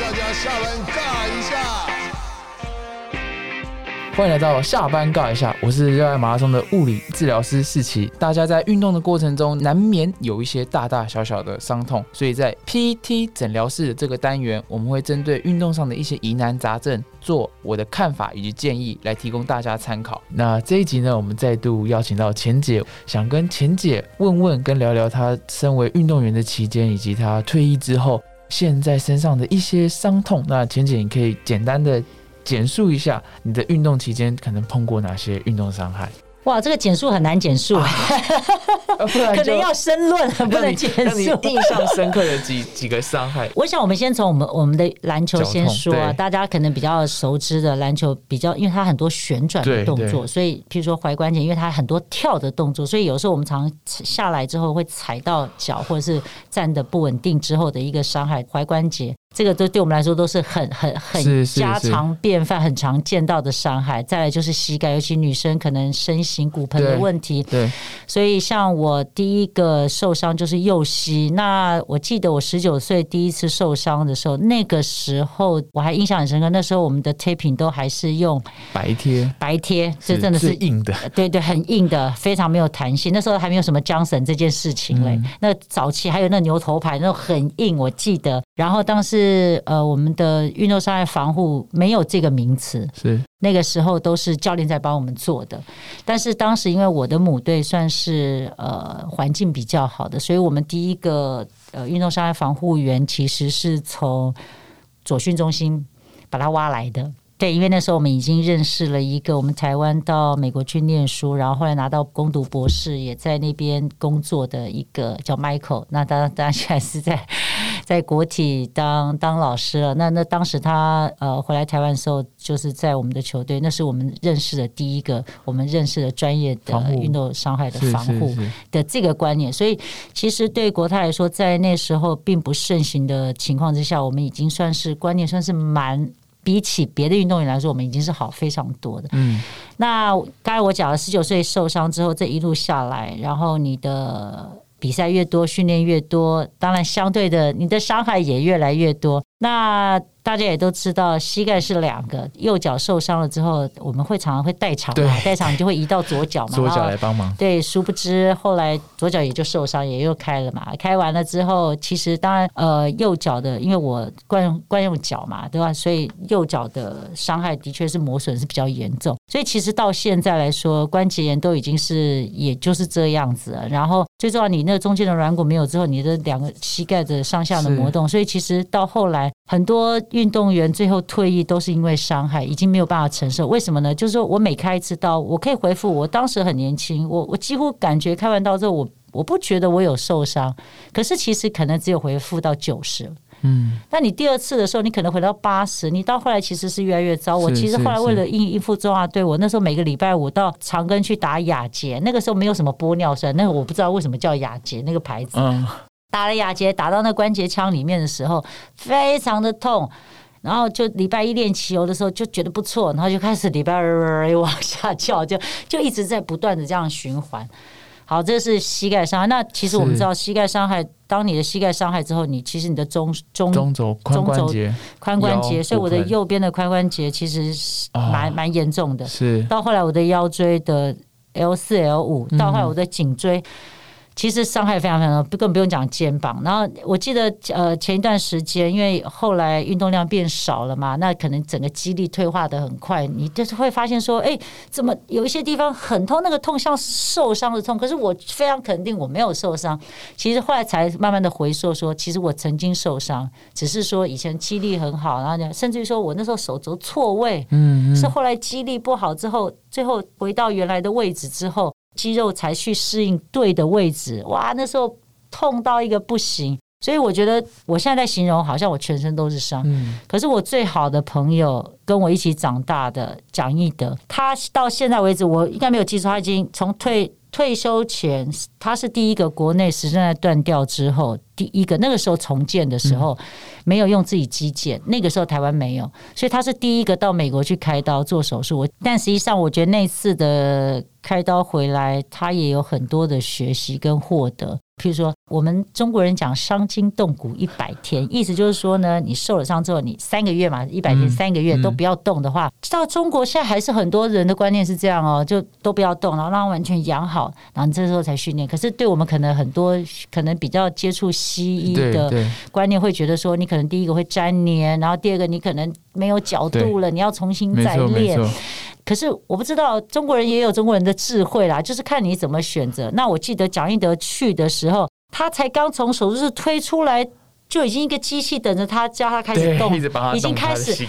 大家下班尬一下。欢迎来到下班尬一下，我是热爱马拉松的物理治疗师世奇。大家在运动的过程中，难免有一些大大小小的伤痛，所以在 PT 诊疗室的这个单元，我们会针对运动上的一些疑难杂症，做我的看法以及建议，来提供大家参考。那这一集呢，我们再度邀请到钱姐，想跟钱姐问问跟聊聊她身为运动员的期间，以及她退役之后现在身上的一些伤痛。那钱姐，你可以简单的。简述一下你的运动期间可能碰过哪些运动伤害？哇，这个简述很难简述，可能要申论，不能简述。印象深刻的几几个伤害，我想我们先从我们我们的篮球先说啊，大家可能比较熟知的篮球比较，因为它很多旋转的动作，所以譬如说踝关节，因为它很多跳的动作，所以有时候我们常下来之后会踩到脚，或者是站的不稳定之后的一个伤害，踝关节。这个都对我们来说都是很很很家常便饭、很常见到的伤害。再来就是膝盖，尤其女生可能身形骨盆的问题。对，所以像我第一个受伤就是右膝。那我记得我十九岁第一次受伤的时候，那个时候我还印象很深刻。那时候我们的 taping 都还是用白贴，白贴，这真的是硬的。对对，很硬的，非常没有弹性。那时候还没有什么缰绳这件事情嘞。那早期还有那牛头牌，那种很硬，我记得。然后当时。是呃，我们的运动伤害防护没有这个名词，是那个时候都是教练在帮我们做的。但是当时因为我的母队算是呃环境比较好的，所以我们第一个呃运动伤害防护员其实是从左训中心把他挖来的。对，因为那时候我们已经认识了一个我们台湾到美国去念书，然后后来拿到攻读博士，也在那边工作的一个叫 Michael。那当当然现在是在在国体当当老师了。那那当时他呃回来台湾的时候，就是在我们的球队，那是我们认识的第一个我们认识的专业的运动伤害的防护的这个观念。所以其实对国泰来说，在那时候并不盛行的情况之下，我们已经算是观念算是蛮。比起别的运动员来说，我们已经是好非常多的。嗯，那刚才我讲了，十九岁受伤之后，这一路下来，然后你的比赛越多，训练越多，当然相对的，你的伤害也越来越多。那大家也都知道，膝盖是两个，右脚受伤了之后，我们会常常会代偿嘛，代偿你就会移到左脚嘛，左脚来帮忙。对，殊不知后来左脚也就受伤，也又开了嘛。开完了之后，其实当然呃，右脚的，因为我惯用惯用脚嘛，对吧？所以右脚的伤害的确是磨损是比较严重。所以其实到现在来说，关节炎都已经是也就是这样子了。然后最重要，你那中间的软骨没有之后，你的两个膝盖的上下的磨动，所以其实到后来。很多运动员最后退役都是因为伤害，已经没有办法承受。为什么呢？就是说我每开一次刀，我可以回复我当时很年轻，我我几乎感觉开完刀之后，我我不觉得我有受伤，可是其实可能只有回复到九十。嗯，那你第二次的时候，你可能回到八十，你到后来其实是越来越糟。我其实后来为了应应付中华队，我那时候每个礼拜五到长庚去打雅洁，那个时候没有什么玻尿酸，那个我不知道为什么叫雅洁那个牌子。打了亚杰，打到那关节腔里面的时候，非常的痛。然后就礼拜一练骑游的时候就觉得不错，然后就开始礼拜二往下跳，就就一直在不断的这样循环。好，这是膝盖伤害。那其实我们知道，膝盖伤害，当你的膝盖伤害之后，你其实你的中中中轴髋关节髋关节，所以我的右边的髋关节其实是蛮蛮严重的。是到后来我的腰椎的 L 四 L 五，到后来我的颈椎。其实伤害非常非常多，更不用讲肩膀。然后我记得，呃，前一段时间，因为后来运动量变少了嘛，那可能整个肌力退化的很快，你就是会发现说，哎，怎么有一些地方很痛，那个痛像受伤的痛，可是我非常肯定我没有受伤。其实后来才慢慢的回溯说，其实我曾经受伤，只是说以前肌力很好，然后甚至于说我那时候手肘错位，嗯，是后来肌力不好之后，最后回到原来的位置之后。肌肉才去适应对的位置，哇，那时候痛到一个不行。所以我觉得我现在在形容，好像我全身都是伤。嗯，可是我最好的朋友跟我一起长大的蒋义德，他到现在为止，我应该没有记错，他已经从退。退休前，他是第一个国内实在断掉之后第一个。那个时候重建的时候，没有用自己基建，那个时候台湾没有，所以他是第一个到美国去开刀做手术。我但实际上，我觉得那次的开刀回来，他也有很多的学习跟获得。譬如说，我们中国人讲伤筋动骨一百天，意思就是说呢，你受了伤之后，你三个月嘛，一百天三个月都不要动的话，到中国现在还是很多人的观念是这样哦，就都不要动，然后让它完全养好，然后你这时候才训练。可是对我们可能很多可能比较接触西医的观念，会觉得说，你可能第一个会粘黏，然后第二个你可能没有角度了，你要重新再练。可是我不知道中国人也有中国人的智慧啦，就是看你怎么选择。那我记得蒋一德去的时候，他才刚从手术室推出来，就已经一个机器等着他，叫他开始动，已经开始。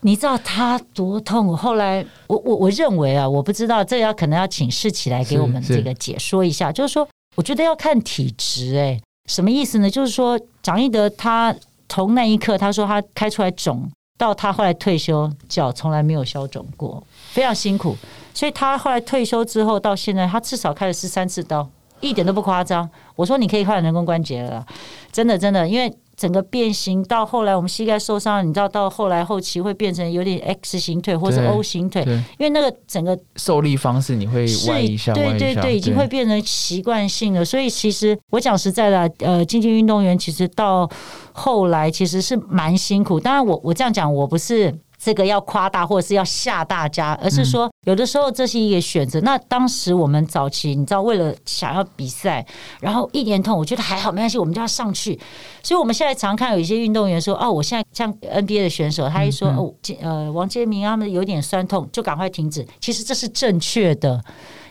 你知道他多痛？后来我我我认为啊，我不知道这要可能要请示起来给我们这个解说一下。就是说，我觉得要看体质，哎，什么意思呢？就是说，蒋一德他从那一刻他说他开出来肿。到他后来退休，脚从来没有消肿过，非常辛苦。所以他后来退休之后，到现在他至少开了十三次刀，一点都不夸张。我说你可以换人工关节了，真的真的，因为整个变形到后来我们膝盖受伤，你知道到后来后期会变成有点 X 型腿或者 O 型腿，因为那个整个受力方式你会歪一下，对对对，已经会变成习惯性了。所以其实我讲实在的，呃，竞技运动员其实到。后来其实是蛮辛苦，当然我我这样讲，我不是这个要夸大或者是要吓大家，而是说有的时候这是一个选择。那当时我们早期，你知道，为了想要比赛，然后一年痛，我觉得还好，没关系，我们就要上去。所以我们现在常看有一些运动员说：“哦，我现在像 NBA 的选手，他一说哦，呃，王杰明他们有点酸痛，就赶快停止。”其实这是正确的。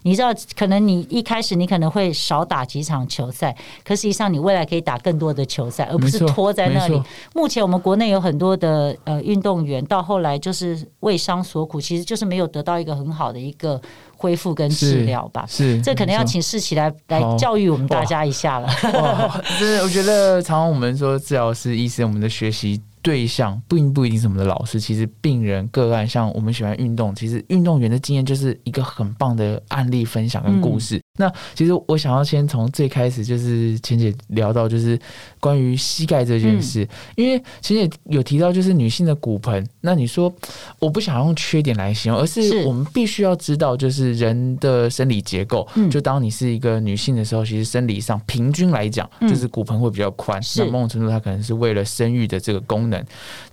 你知道，可能你一开始你可能会少打几场球赛，可实际上你未来可以打更多的球赛，而不是拖在那里。目前我们国内有很多的呃运动员，到后来就是为伤所苦，其实就是没有得到一个很好的一个恢复跟治疗吧。是，这可能要请世奇来来教育我们大家一下了。真的，我觉得常常我们说治疗师、医生，我们的学习。对象并不一定是我们的老师，其实病人个案，像我们喜欢运动，其实运动员的经验就是一个很棒的案例分享跟故事。那其实我想要先从最开始，就是钱姐聊到就是关于膝盖这件事，因为钱姐有提到就是女性的骨盆。那你说我不想用缺点来形容，而是我们必须要知道，就是人的生理结构。就当你是一个女性的时候，其实生理上平均来讲，就是骨盆会比较宽。那某种程度，它可能是为了生育的这个功能。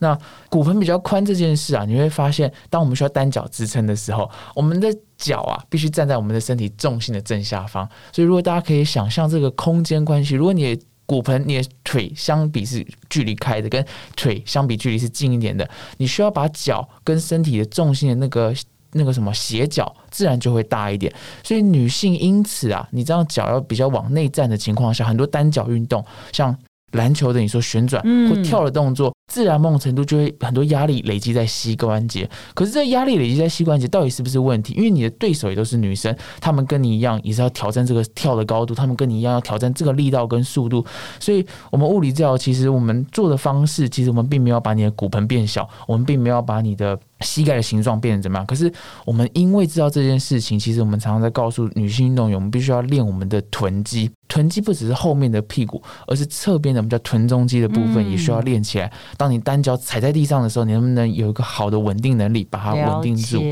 那骨盆比较宽这件事啊，你会发现，当我们需要单脚支撑的时候，我们的脚啊，必须站在我们的身体重心的正下方。所以，如果大家可以想象这个空间关系，如果你的骨盆、你的腿相比是距离开的，跟腿相比距离是近一点的，你需要把脚跟身体的重心的那个那个什么斜角，自然就会大一点。所以，女性因此啊，你这样脚要比较往内站的情况下，很多单脚运动，像篮球的你说旋转或跳的动作。自然某种程度就会很多压力累积在膝关节，可是这压力累积在膝关节到底是不是问题？因为你的对手也都是女生，她们跟你一样也是要挑战这个跳的高度，她们跟你一样要挑战这个力道跟速度。所以，我们物理治疗其实我们做的方式，其实我们并没有把你的骨盆变小，我们并没有把你的膝盖的形状变成怎么样。可是，我们因为知道这件事情，其实我们常常在告诉女性运动员，我们必须要练我们的臀肌。臀肌不只是后面的屁股，而是侧边的我们叫臀中肌的部分也需要练起来。当你单脚踩在地上的时候，你能不能有一个好的稳定能力，把它稳定住？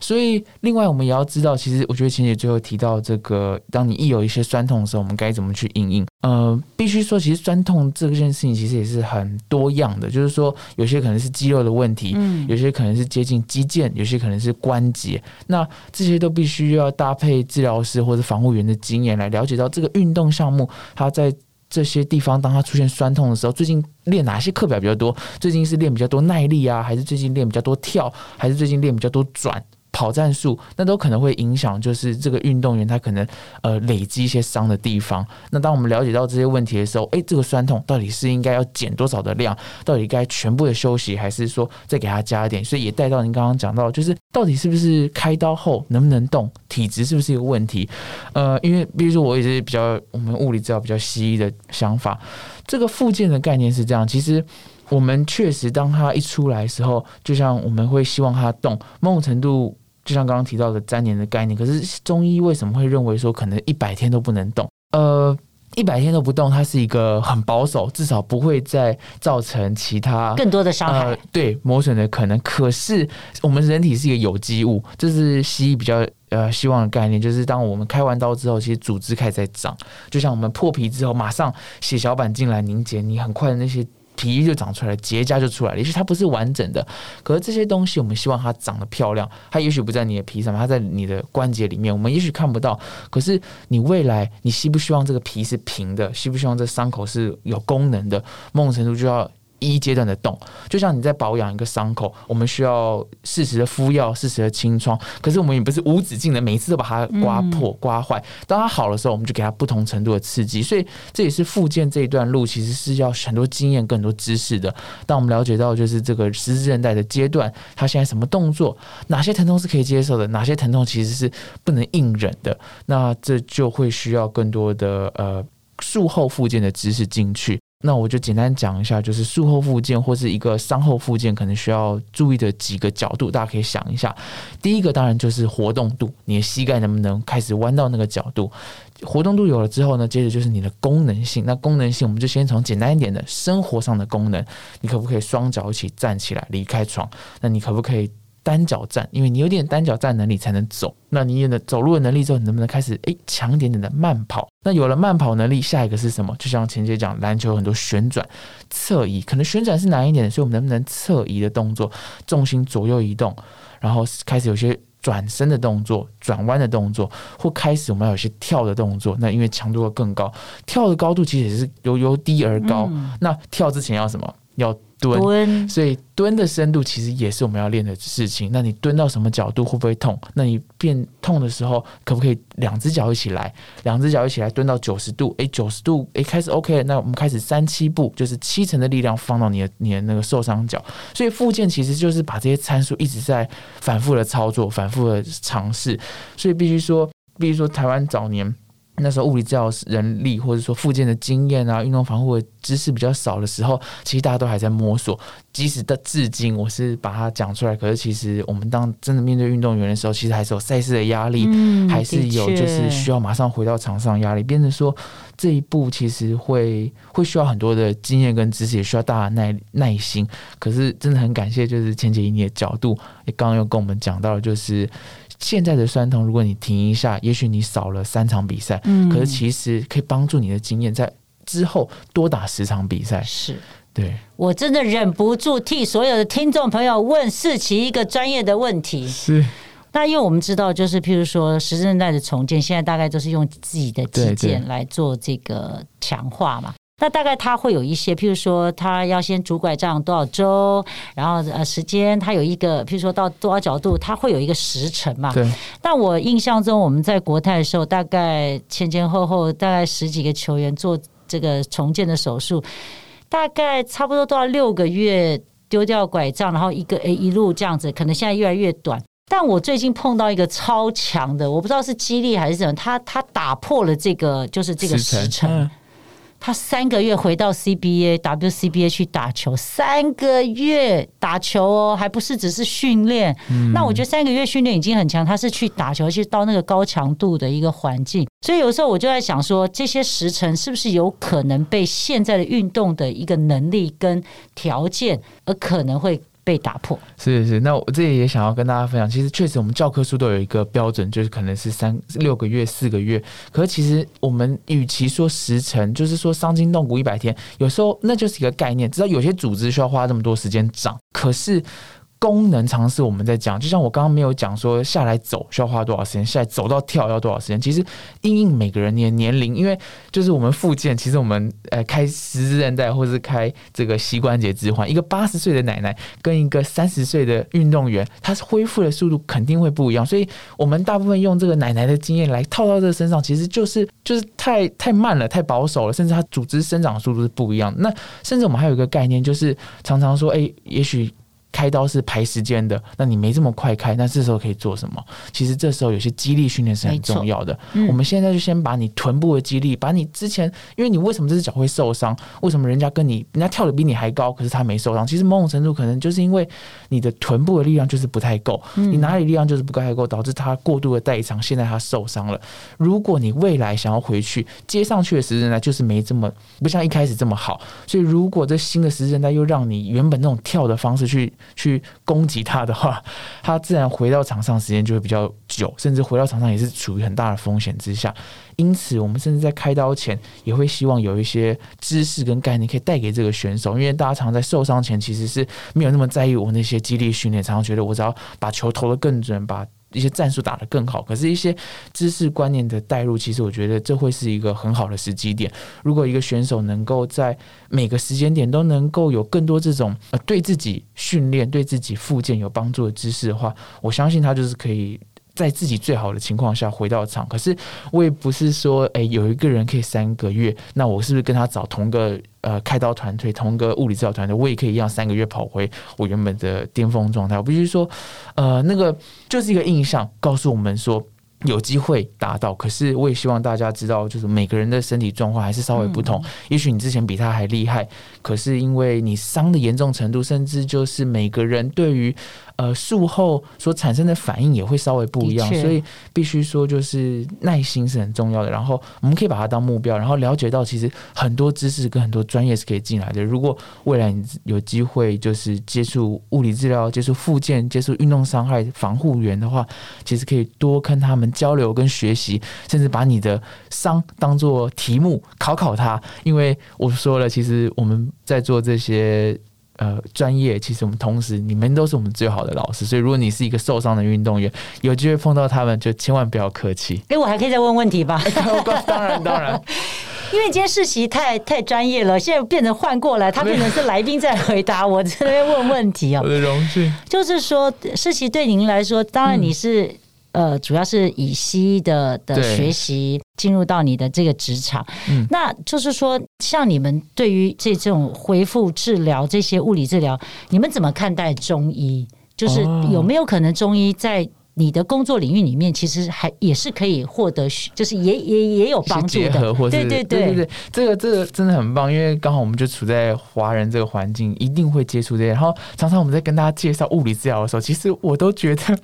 所以，另外我们也要知道，其实我觉得晴姐最后提到这个，当你一有一些酸痛的时候，我们该怎么去应应？呃，必须说，其实酸痛这件事情其实也是很多样的，就是说，有些可能是肌肉的问题，嗯，有些可能是接近肌腱，有些可能是关节，那这些都必须要搭配治疗师或者防护员的经验来了解到这个运动项目，它在。这些地方，当它出现酸痛的时候，最近练哪些课表比较多？最近是练比较多耐力啊，还是最近练比较多跳，还是最近练比较多转？跑战术，那都可能会影响，就是这个运动员他可能呃累积一些伤的地方。那当我们了解到这些问题的时候，哎，这个酸痛到底是应该要减多少的量？到底该全部的休息，还是说再给他加一点？所以也带到您刚刚讲到，就是到底是不是开刀后能不能动，体质是不是一个问题？呃，因为比如说我也是比较我们物理治疗比较西医的想法，这个附件的概念是这样，其实。我们确实，当他一出来的时候，就像我们会希望他动，某种程度，就像刚刚提到的粘连的概念。可是中医为什么会认为说可能一百天都不能动？呃，一百天都不动，它是一个很保守，至少不会再造成其他更多的伤害，对磨损的可能。可是我们人体是一个有机物，这是西医比较。呃希望的概念，就是当我们开完刀之后，其实组织开始在长，就像我们破皮之后，马上血小板进来凝结，你很快的那些。皮就长出来，结痂就出来了。也许它不是完整的，可是这些东西我们希望它长得漂亮。它也许不在你的皮上，它在你的关节里面，我们也许看不到。可是你未来，你希不希望这个皮是平的？希不希望这伤口是有功能的？某种程度就要。一阶段的动，就像你在保养一个伤口，我们需要适时的敷药，适时的清创。可是我们也不是无止境的，每一次都把它刮破、刮坏。当它好的时候，我们就给它不同程度的刺激。所以这也是复健这一段路，其实是要很多经验、更多知识的。当我们了解到就是这个十字韧带的阶段，它现在什么动作，哪些疼痛是可以接受的，哪些疼痛其实是不能硬忍的，那这就会需要更多的呃术后复健的知识进去。那我就简单讲一下，就是术后复健或是一个伤后复健可能需要注意的几个角度，大家可以想一下。第一个当然就是活动度，你的膝盖能不能开始弯到那个角度？活动度有了之后呢，接着就是你的功能性。那功能性我们就先从简单一点的生活上的功能，你可不可以双脚一起站起来离开床？那你可不可以？单脚站，因为你有点单脚站能力才能走。那你有了走路的能力之后，你能不能开始诶强一点点的慢跑？那有了慢跑能力，下一个是什么？就像前姐讲，篮球有很多旋转、侧移，可能旋转是难一点的，所以我们能不能侧移的动作，重心左右移动，然后开始有些转身的动作、转弯的动作，或开始我们要有些跳的动作。那因为强度会更高，跳的高度其实也是由由低而高。那跳之前要什么？要蹲，所以蹲的深度其实也是我们要练的事情。那你蹲到什么角度会不会痛？那你变痛的时候，可不可以两只脚一起来？两只脚一起来蹲到九十度，诶，九十度，诶，开始 OK 了。那我们开始三七步，就是七成的力量放到你的你的那个受伤脚。所以复健其实就是把这些参数一直在反复的操作，反复的尝试。所以必须说，必须说，台湾早年。那时候物理治疗人力或者说附件的经验啊，运动防护的知识比较少的时候，其实大家都还在摸索。即使到至今，我是把它讲出来，可是其实我们当真的面对运动员的时候，其实还是有赛事的压力，还是有就是需要马上回到场上压力。变成说这一步其实会会需要很多的经验跟知识，也需要大家耐耐心。可是真的很感谢，就是钱姐以你的角度，也刚刚又跟我们讲到，就是。现在的酸痛，如果你停一下，也许你少了三场比赛，嗯，可是其实可以帮助你的经验在之后多打十场比赛。是，对我真的忍不住替所有的听众朋友问世奇一个专业的问题。是，那因为我们知道，就是譬如说，十字韧带的重建，现在大概都是用自己的肌腱来做这个强化嘛。那大概他会有一些，譬如说他要先拄拐杖多少周，然后呃时间他有一个，譬如说到多少角度，他会有一个时辰嘛。对。但我印象中我们在国泰的时候，大概前前后后大概十几个球员做这个重建的手术，大概差不多都要六个月丢掉拐杖，然后一个诶一路这样子，可能现在越来越短。但我最近碰到一个超强的，我不知道是激励还是什么，他他打破了这个就是这个时辰。他三个月回到 CBA、WCBA 去打球，三个月打球哦，还不是只是训练。那我觉得三个月训练已经很强，他是去打球，去到那个高强度的一个环境。所以有时候我就在想说，这些时辰是不是有可能被现在的运动的一个能力跟条件，而可能会。被打破是是，那我这里也想要跟大家分享，其实确实我们教科书都有一个标准，就是可能是三六个月、四个月。可是其实我们与其说时辰，就是说伤筋动骨一百天，有时候那就是一个概念。知道有些组织需要花这么多时间长，可是。功能尝试我们在讲，就像我刚刚没有讲说下来走需要花多少时间，下来走到跳要多少时间。其实因应每个人的年龄，因为就是我们复健，其实我们呃开十字韧带或是开这个膝关节置换，一个八十岁的奶奶跟一个三十岁的运动员，他恢复的速度肯定会不一样。所以我们大部分用这个奶奶的经验来套到这个身上，其实就是就是太太慢了，太保守了，甚至他组织生长速度是不一样。那甚至我们还有一个概念，就是常常说，哎，也许。开刀是排时间的，那你没这么快开，那这时候可以做什么？其实这时候有些肌力训练是很重要的。我们现在就先把你臀部的肌力，把你之前，因为你为什么这只脚会受伤？为什么人家跟你人家跳的比你还高，可是他没受伤？其实某种程度可能就是因为你的臀部的力量就是不太够，你哪里力量就是不太够，导致他过度的代偿，现在他受伤了。如果你未来想要回去接上去的时间呢，就是没这么不像一开始这么好。所以如果这新的时间带又让你原本那种跳的方式去去攻击他的话，他自然回到场上时间就会比较久，甚至回到场上也是处于很大的风险之下。因此，我们甚至在开刀前也会希望有一些知识跟概念可以带给这个选手，因为大家常在受伤前其实是没有那么在意我那些激励训练，常常觉得我只要把球投得更准，把一些战术打得更好。可是，一些知识观念的带入，其实我觉得这会是一个很好的时机点。如果一个选手能够在每个时间点都能够有更多这种呃对自己训练、对自己复健有帮助的知识的话，我相信他就是可以。在自己最好的情况下回到场，可是我也不是说，哎，有一个人可以三个月，那我是不是跟他找同个呃开刀团队、同个物理治疗团队，我也可以一样三个月跑回我原本的巅峰状态？我必须说，呃，那个就是一个印象，告诉我们说。有机会达到，可是我也希望大家知道，就是每个人的身体状况还是稍微不同。也许你之前比他还厉害，可是因为你伤的严重程度，甚至就是每个人对于呃术后所产生的反应也会稍微不一样，所以必须说就是耐心是很重要的。然后我们可以把它当目标，然后了解到其实很多知识跟很多专业是可以进来的。如果未来你有机会就是接触物理治疗、接触复健、接触运动伤害防护员的话，其实可以多跟他们。交流跟学习，甚至把你的伤当做题目考考他，因为我说了，其实我们在做这些呃专业，其实我们同时你们都是我们最好的老师，所以如果你是一个受伤的运动员，有机会碰到他们，就千万不要客气。哎，我还可以再问问题吧？当然 当然，因为今天世袭太太专业了，现在变成换过来，他变成是来宾在回答，我在那边问问题啊。我的荣幸。就是说，世袭对您来说，当然你是。呃，主要是以西医的的学习进入到你的这个职场，那就是说，像你们对于这种恢复治疗这些物理治疗，你们怎么看待中医？就是有没有可能中医在？你的工作领域里面，其实还也是可以获得，就是也也也有帮助的。对对对对对，这个这个真的很棒，因为刚好我们就处在华人这个环境，一定会接触这些。然后常常我们在跟大家介绍物理治疗的时候，其实我都觉得，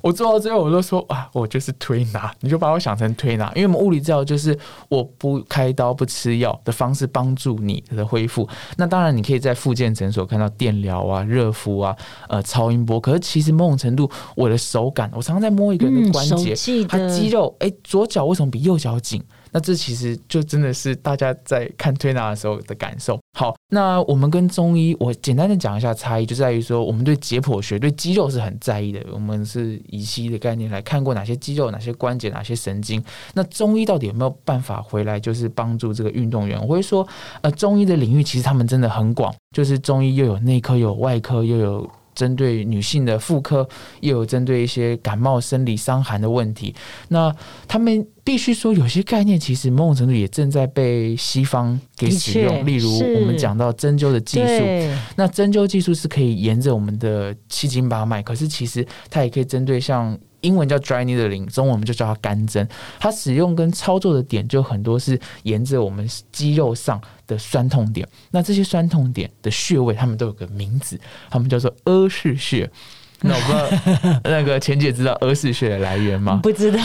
我做到最后我都说啊，我就是推拿，你就把我想成推拿，因为我们物理治疗就是我不开刀不吃药的方式帮助你的恢复。那当然你可以在复健诊所看到电疗啊、热敷啊、呃超音波，可是其实某种程度我的手感。我常常在摸一个人的关节，他肌肉，哎，左脚为什么比右脚紧？那这其实就真的是大家在看推拿的时候的感受。好，那我们跟中医，我简单的讲一下差异，就在于说，我们对解剖学、对肌肉是很在意的。我们是以西医的概念来看过哪些肌肉、哪些关节、哪些神经。那中医到底有没有办法回来，就是帮助这个运动员？我会说，呃，中医的领域其实他们真的很广，就是中医又有内科，又有外科，又有。针对女性的妇科，又有针对一些感冒、生理伤寒的问题。那他们必须说，有些概念其实某种程度也正在被西方给使用。例如，我们讲到针灸的技术，那针灸技术是可以沿着我们的七经八脉，可是其实它也可以针对像。英文叫 dry needling，中文我们就叫它干针。它使用跟操作的点就很多是沿着我们肌肉上的酸痛点。那这些酸痛点的穴位，他们都有个名字，他们叫做阿是穴。那我不知道那个钱姐知道阿是穴的来源吗？不知道。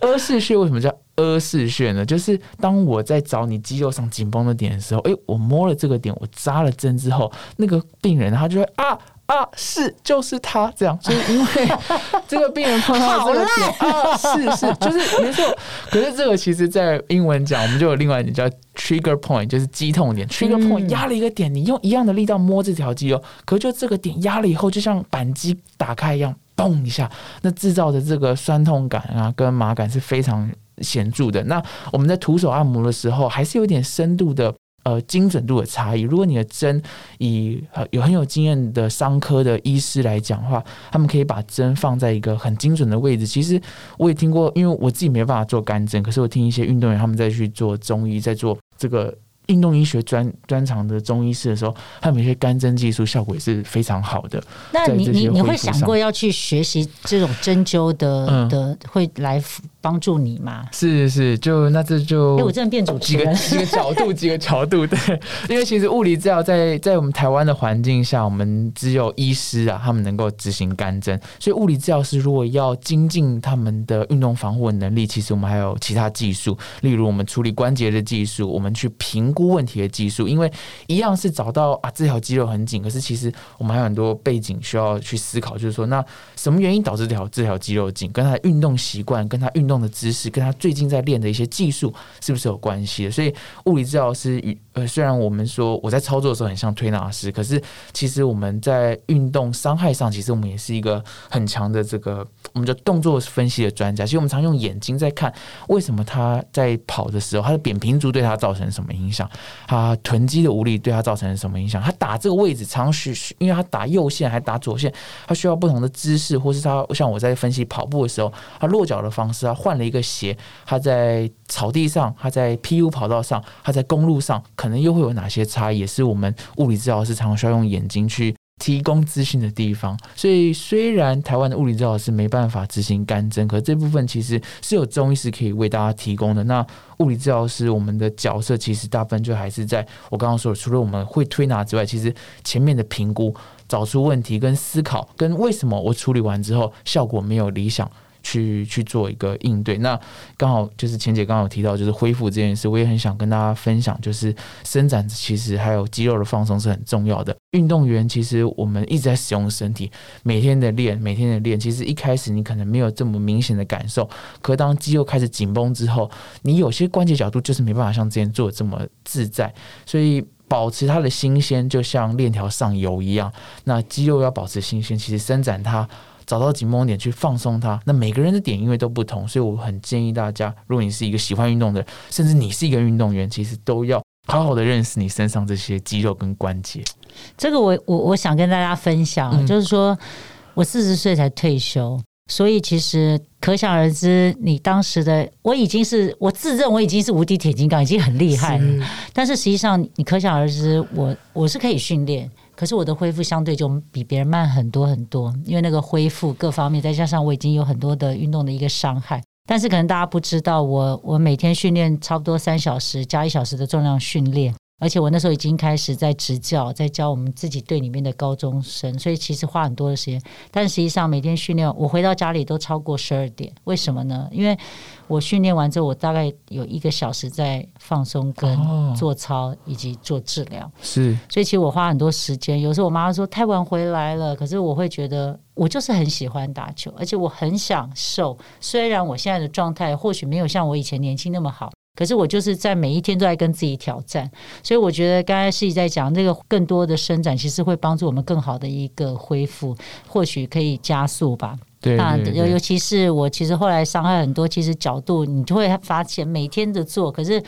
阿是穴为什么叫阿是穴呢？就是当我在找你肌肉上紧绷的点的时候，哎，我摸了这个点，我扎了针之后，那个病人他就会啊。啊，是就是他这样，就是因为 这个病人碰到这个点啊，是是就是没错。可是这个其实，在英文讲，我们就有另外一点叫 trigger point，就是激痛点。trigger point 压了一个点，你用一样的力道摸这条肌肉，可就这个点压了以后，就像扳机打开一样，嘣一下，那制造的这个酸痛感啊，跟麻感是非常显著的。那我们在徒手按摩的时候，还是有点深度的。呃，精准度的差异。如果你的针以有很有经验的伤科的医师来讲的话，他们可以把针放在一个很精准的位置。其实我也听过，因为我自己没办法做干针，可是我听一些运动员他们在去做中医，在做这个运动医学专专长的中医师的时候，他们一些干针技术效果也是非常好的。那你你你会想过要去学习这种针灸的的，会来帮助你吗。是是，就那这就哎、我真的变主几个持人。几个角度，几个角度，对，因为其实物理治疗在在我们台湾的环境下，我们只有医师啊，他们能够执行干针，所以物理治疗师如果要精进他们的运动防护的能力，其实我们还有其他技术，例如我们处理关节的技术，我们去评估问题的技术，因为一样是找到啊这条肌肉很紧，可是其实我们还有很多背景需要去思考，就是说那什么原因导致这条这条肌肉紧，跟他的运动习惯、跟他运动的姿势、跟他最近在练的一些技术是不是有关系的？所以物理治疗师与呃，虽然我们说我在操作的时候很像推拿师，可是其实我们在运动伤害上，其实我们也是一个很强的这个我们叫动作分析的专家。其实我们常用眼睛在看为什么他在跑的时候，他的扁平足对他造成什么影响，他臀肌的无力对他造成什么影响，他打这个位置常需，因为他打右线还打左线，他需要不同的姿势，或是他像我在分析跑步的时候，他落脚的方式，啊换了一个鞋，他在草地上，他在 PU 跑道上，他在公路上，可能又会有哪些差异，也是我们物理治疗师常常需要用眼睛去。提供资讯的地方，所以虽然台湾的物理治疗师没办法执行干针，可这部分其实是有中医师可以为大家提供的。那物理治疗师我们的角色其实大部分就还是在我刚刚说的，除了我们会推拿之外，其实前面的评估、找出问题、跟思考、跟为什么我处理完之后效果没有理想。去去做一个应对，那刚好就是钱姐刚刚有提到，就是恢复这件事，我也很想跟大家分享，就是伸展其实还有肌肉的放松是很重要的。运动员其实我们一直在使用身体，每天的练，每天的练，其实一开始你可能没有这么明显的感受，可当肌肉开始紧绷之后，你有些关节角度就是没办法像之前做的这么自在，所以。保持它的新鲜，就像链条上游一样。那肌肉要保持新鲜，其实伸展它。找到紧绷点去放松它。那每个人的点因为都不同，所以我很建议大家，如果你是一个喜欢运动的人，甚至你是一个运动员，其实都要好好的认识你身上这些肌肉跟关节。这个我我我想跟大家分享，嗯就是说我四十岁才退休，所以其实可想而知，你当时的我已经是我自认我已经是无敌铁金刚，已经很厉害了。但是实际上，你可想而知，我我是可以训练，可是我的恢复相对就比别人慢很多很多，因为那个恢复各方面，再加上我已经有很多的运动的一个伤害。但是可能大家不知道，我我每天训练差不多三小时，加一小时的重量训练。而且我那时候已经开始在执教，在教我们自己队里面的高中生，所以其实花很多的时间。但实际上每天训练，我回到家里都超过十二点。为什么呢？因为我训练完之后，我大概有一个小时在放松、哦跟做操以及做治疗。是所以其实我花很多时间。有时候我妈妈说太晚回来了，可是我会觉得我就是很喜欢打球，而且我很享受。虽然我现在的状态或许没有像我以前年轻那么好。可是我就是在每一天都在跟自己挑战，所以我觉得刚才是在讲这个更多的伸展，其实会帮助我们更好的一个恢复，或许可以加速吧。对那对对尤尤其是我，其实后来伤害很多，其实角度你就会发现每天的做，可是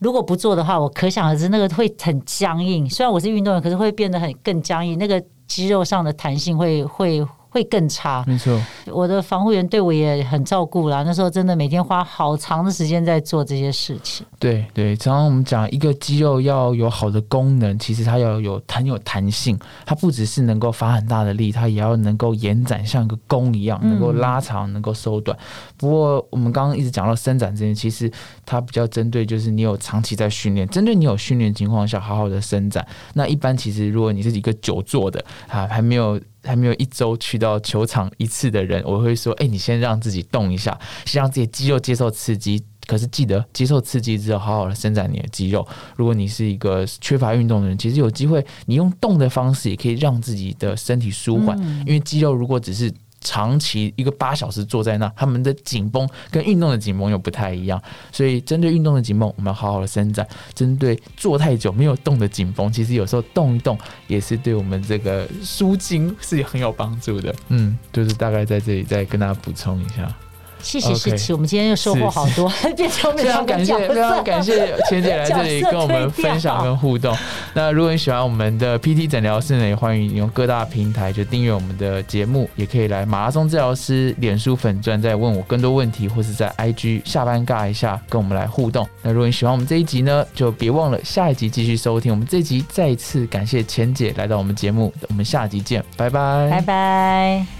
如果不做的话，我可想而知那个会很僵硬。虽然我是运动员，可是会变得很更僵硬，那个肌肉上的弹性会会会更差。没错，我的防护员对我也很照顾啦，那时候真的每天花好长的时间在做这些事情。对对，常常我们讲一个肌肉要有好的功能，其实它要有很有弹性，它不只是能够发很大的力，它也要能够延展，像一个弓一样，能够拉长，能够缩短。不过我们刚刚一直讲到伸展这件，其实它比较针对就是你有长期在训练，针对你有训练情况下好好的伸展。那一般其实如果你是一个久坐的啊，还没有。还没有一周去到球场一次的人，我会说：哎、你先让自己动一下，先让自己肌肉接受刺激。可是记得接受刺激之后，好好的伸展你的肌肉。如果你是一个缺乏运动的人，其实有机会，你用动的方式也可以让自己的身体舒缓。因为肌肉如果只是长期一个八小时坐在那，他们的紧绷跟运动的紧绷又不太一样。所以针对运动的紧绷，我们要好好的伸展；针对坐太久没有动的紧绷，其实有时候动一动也是对我们这个舒筋是很有帮助的。嗯，就是大概在这里再跟大家补充一下。谢谢诗琪，我们今天又收获好多，变成非常感谢，非常。感谢钱姐来这里跟我们分享跟互动。那如果你喜欢我们的 PT 诊疗室呢，也欢迎你用各大平台就订阅我们的节目，也可以来马拉松治疗师脸书粉钻再问我更多问题，或是在 IG 下班尬一下跟我们来互动。那如果你喜欢我们这一集呢，就别忘了下一集继续收听。我们这一集再一次感谢钱姐来到我们节目，我们下集见，拜拜，拜拜。